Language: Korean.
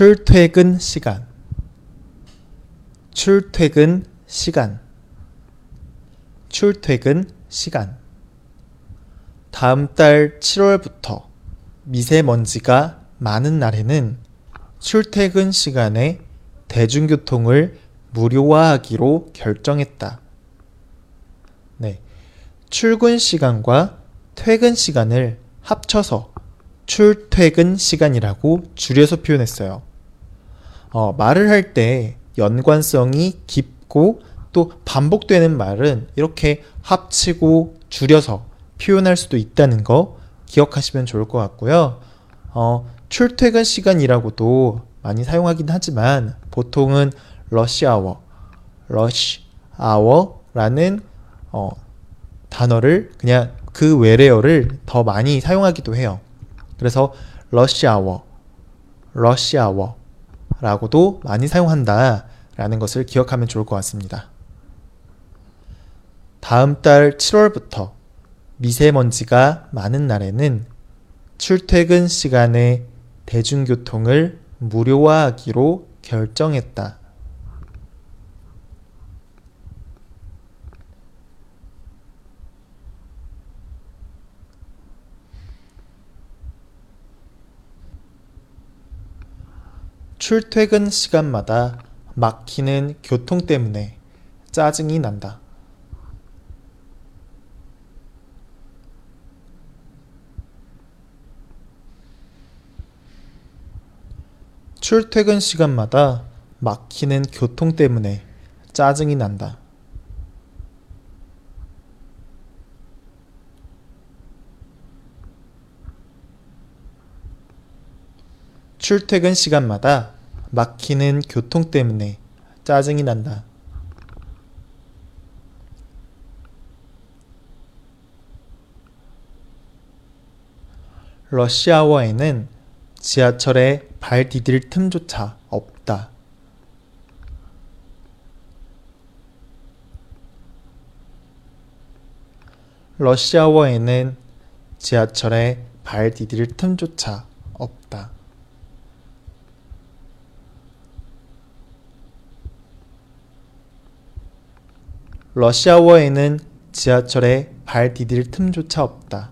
출퇴근 시간 출퇴근 시간 출퇴근 시간 다음 달 7월부터 미세먼지가 많은 날에는 출퇴근 시간에 대중교통을 무료화하기로 결정했다. 네. 출근 시간과 퇴근 시간을 합쳐서 출퇴근 시간이라고 줄여서 표현했어요. 어, 말을 할 때 연관성이 깊고 또 반복되는 말은 이렇게 합치고 줄여서 표현할 수도 있다는 거 기억하시면 좋을 것 같고요. 어, 출퇴근 시간이라고도 많이 사용하긴 하지만 보통은 러시 아워, 러시 아워라는 어, 단어를 그냥 그 외래어를 더 많이 사용하기도 해요. 그래서 러시 아워, 러시 아워 라고도 많이 사용한다 라는 것을 기억하면 좋을 것 같습니다. 다음 달 7월부터 미세먼지가 많은 날에는 출퇴근 시간에 대중교통을 무료화하기로 결정했다. 출퇴근 시간마다 막히는 교통 때문에 짜증이 난다. 출퇴근 시간마다 막히는 교통 때문에 짜증이 난다. 출퇴근 시간마다 막히는 교통 때문에 짜증이 난다. 러시아워에는 지하철에 발 디딜 틈조차 없다. 러시아워에는 지하철에 발 디딜 틈조차 없다. 러시아워에는 지하철에 발 디딜 틈조차 없다.